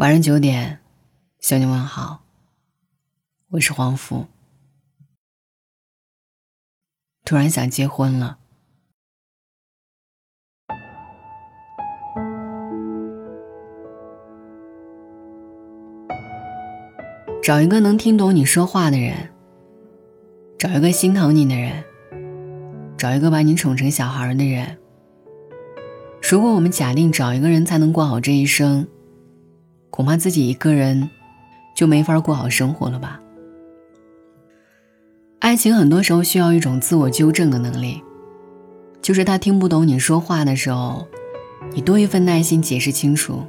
晚上九点，向你问好。我是黄福。突然想结婚了，找一个能听懂你说话的人，找一个心疼你的人，找一个把你宠成小孩的人。如果我们假定找一个人才能过好这一生。恐怕自己一个人就没法过好生活了吧。爱情很多时候需要一种自我纠正的能力，就是他听不懂你说话的时候，你多一份耐心解释清楚；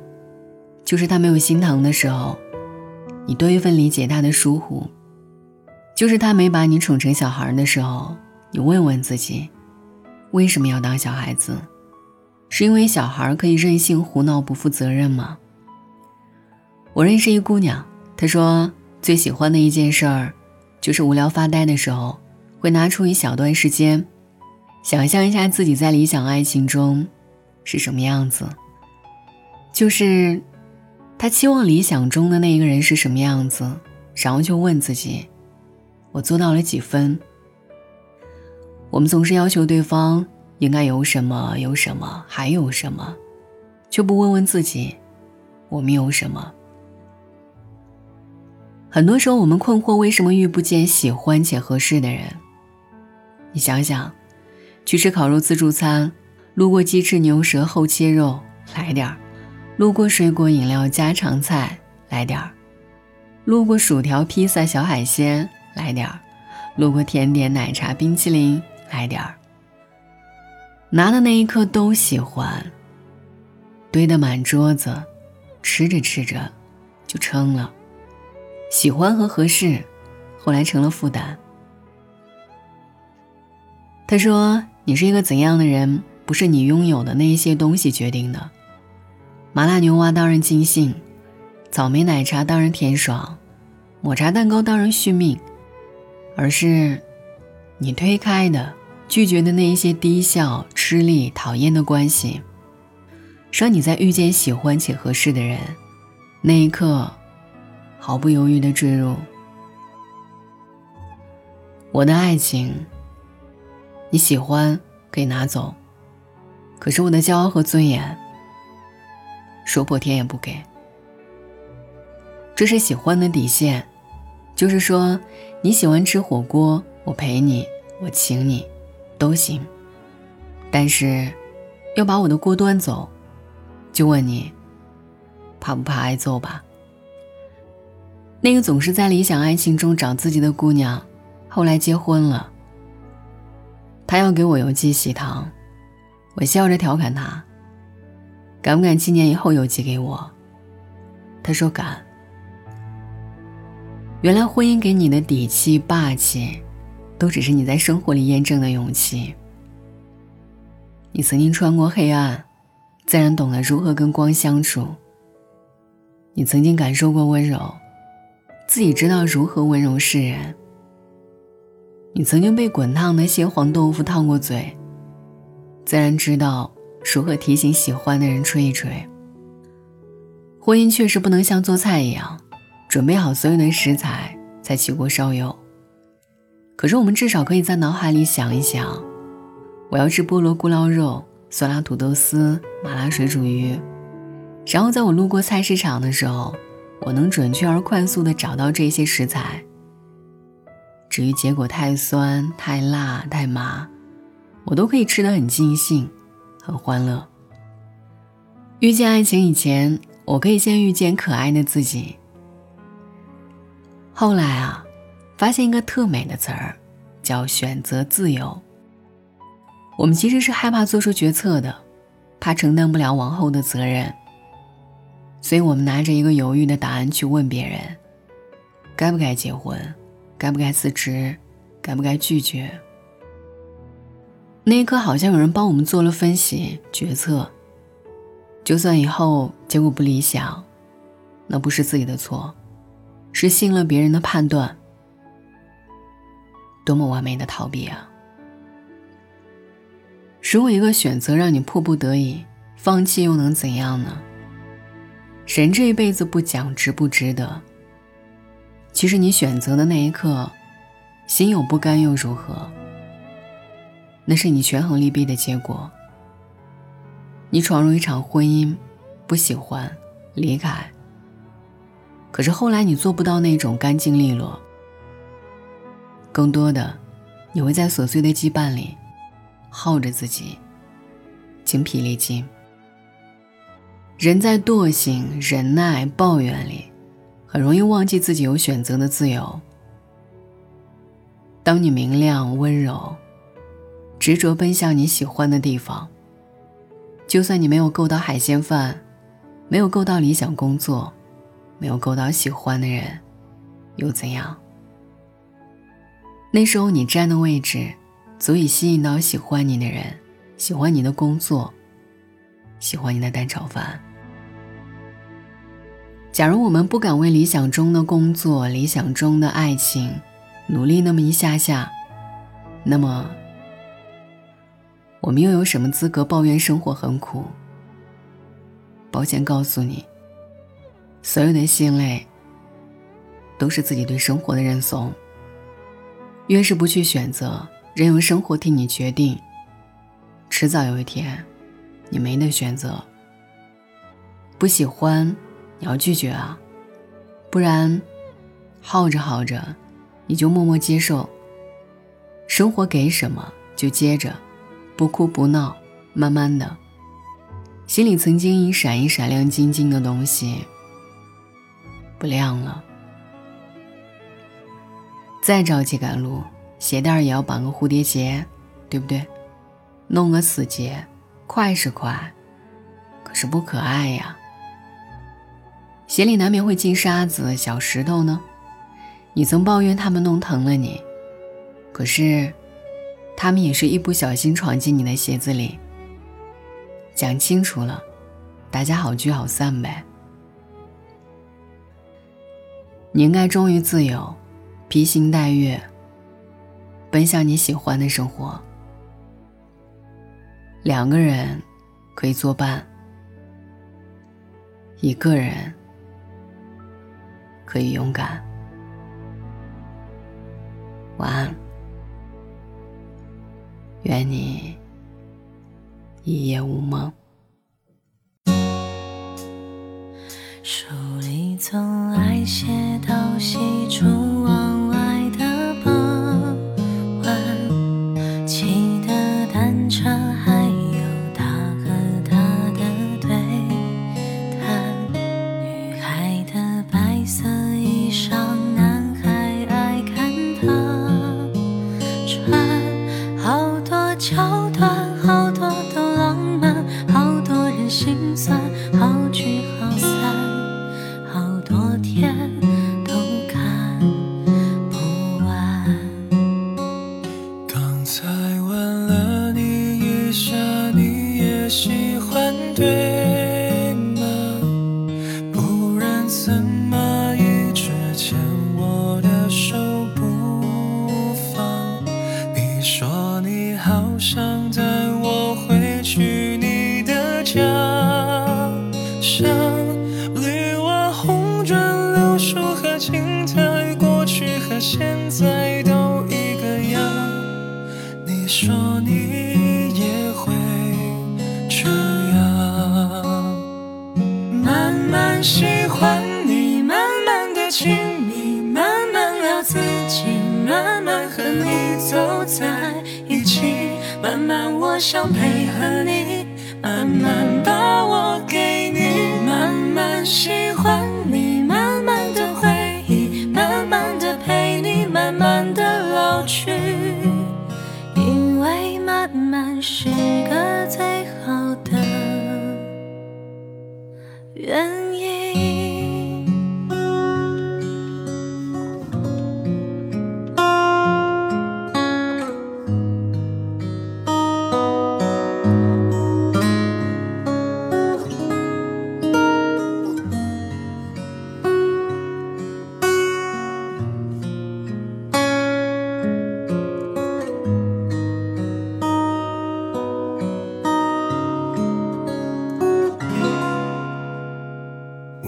就是他没有心疼的时候，你多一份理解他的疏忽；就是他没把你宠成小孩的时候，你问问自己，为什么要当小孩子？是因为小孩可以任性胡闹不负责任吗？我认识一姑娘，她说最喜欢的一件事儿，就是无聊发呆的时候，会拿出一小段时间，想象一下自己在理想爱情中是什么样子。就是她期望理想中的那一个人是什么样子，然后就问自己：我做到了几分？我们总是要求对方应该有什么有什么还有什么，却不问问自己，我们有什么？很多时候，我们困惑为什么遇不见喜欢且合适的人。你想想，去吃烤肉自助餐，路过鸡翅牛舌厚切肉，来点儿；路过水果饮料家常菜，来点儿；路过薯条披萨小海鲜，来点儿；路过甜点奶茶冰淇淋，来点儿。拿的那一刻都喜欢，堆得满桌子，吃着吃着就撑了。喜欢和合适，后来成了负担。他说：“你是一个怎样的人，不是你拥有的那一些东西决定的。麻辣牛蛙当然尽兴，草莓奶茶当然甜爽，抹茶蛋糕当然续命，而是你推开的、拒绝的那一些低效、吃力、讨厌的关系，让你在遇见喜欢且合适的人那一刻。”毫不犹豫的坠入我的爱情。你喜欢可以拿走，可是我的骄傲和尊严，说破天也不给。这是喜欢的底线，就是说你喜欢吃火锅，我陪你，我请你，都行。但是要把我的锅端走，就问你怕不怕挨揍吧？那个总是在理想爱情中找自己的姑娘，后来结婚了。她要给我邮寄喜糖，我笑着调侃她：“敢不敢七年以后邮寄给我？”她说：“敢。”原来婚姻给你的底气、霸气，都只是你在生活里验证的勇气。你曾经穿过黑暗，自然懂得如何跟光相处。你曾经感受过温柔。自己知道如何温柔示人。你曾经被滚烫的蟹黄豆腐烫过嘴，自然知道如何提醒喜欢的人吹一吹。婚姻确实不能像做菜一样，准备好所有的食材再起锅烧油。可是我们至少可以在脑海里想一想：我要吃菠萝咕捞肉、酸辣土豆丝、麻辣水煮鱼。然后在我路过菜市场的时候。我能准确而快速地找到这些食材。至于结果太酸、太辣、太麻，我都可以吃得很尽兴，很欢乐。遇见爱情以前，我可以先遇见可爱的自己。后来啊，发现一个特美的词儿，叫选择自由。我们其实是害怕做出决策的，怕承担不了往后的责任。所以我们拿着一个犹豫的答案去问别人：该不该结婚？该不该辞职？该不该拒绝？那一刻，好像有人帮我们做了分析决策。就算以后结果不理想，那不是自己的错，是信了别人的判断。多么完美的逃避啊！如果一个选择让你迫不得已放弃，又能怎样呢？人这一辈子不讲值不值得，其实你选择的那一刻，心有不甘又如何？那是你权衡利弊的结果。你闯入一场婚姻，不喜欢，离开。可是后来你做不到那种干净利落，更多的，你会在琐碎的羁绊里，耗着自己，精疲力尽。人在惰性、忍耐、抱怨里，很容易忘记自己有选择的自由。当你明亮、温柔，执着奔向你喜欢的地方。就算你没有够到海鲜饭，没有够到理想工作，没有够到喜欢的人，又怎样？那时候你站的位置，足以吸引到喜欢你的人，喜欢你的工作，喜欢你的蛋炒饭。假如我们不敢为理想中的工作、理想中的爱情努力那么一下下，那么。我们又有什么资格抱怨生活很苦？抱歉告诉你，所有的心累都是自己对生活的认怂。越是不去选择，任由生活替你决定，迟早有一天，你没得选择。不喜欢，你要拒绝啊，不然，耗着耗着，你就默默接受。生活给什么就接着。不哭不闹，慢慢的，心里曾经一闪一闪亮晶晶的东西不亮了。再着急赶路，鞋带也要绑个蝴蝶结，对不对？弄个死结，快是快，可是不可爱呀。鞋里难免会进沙子、小石头呢。你曾抱怨他们弄疼了你，可是。他们也是一不小心闯进你的鞋子里。讲清楚了，大家好聚好散呗。你应该忠于自由，披星戴月，奔向你喜欢的生活。两个人可以作伴，一个人可以勇敢。晚安。愿你一夜无梦。书里总爱写到心好这样。慢慢喜欢你慢慢的亲密慢慢聊自己慢慢和你走在一起。慢慢我想配合你慢慢把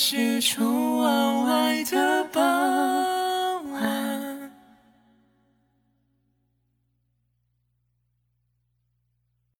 里从爱写到喜出望外的吧。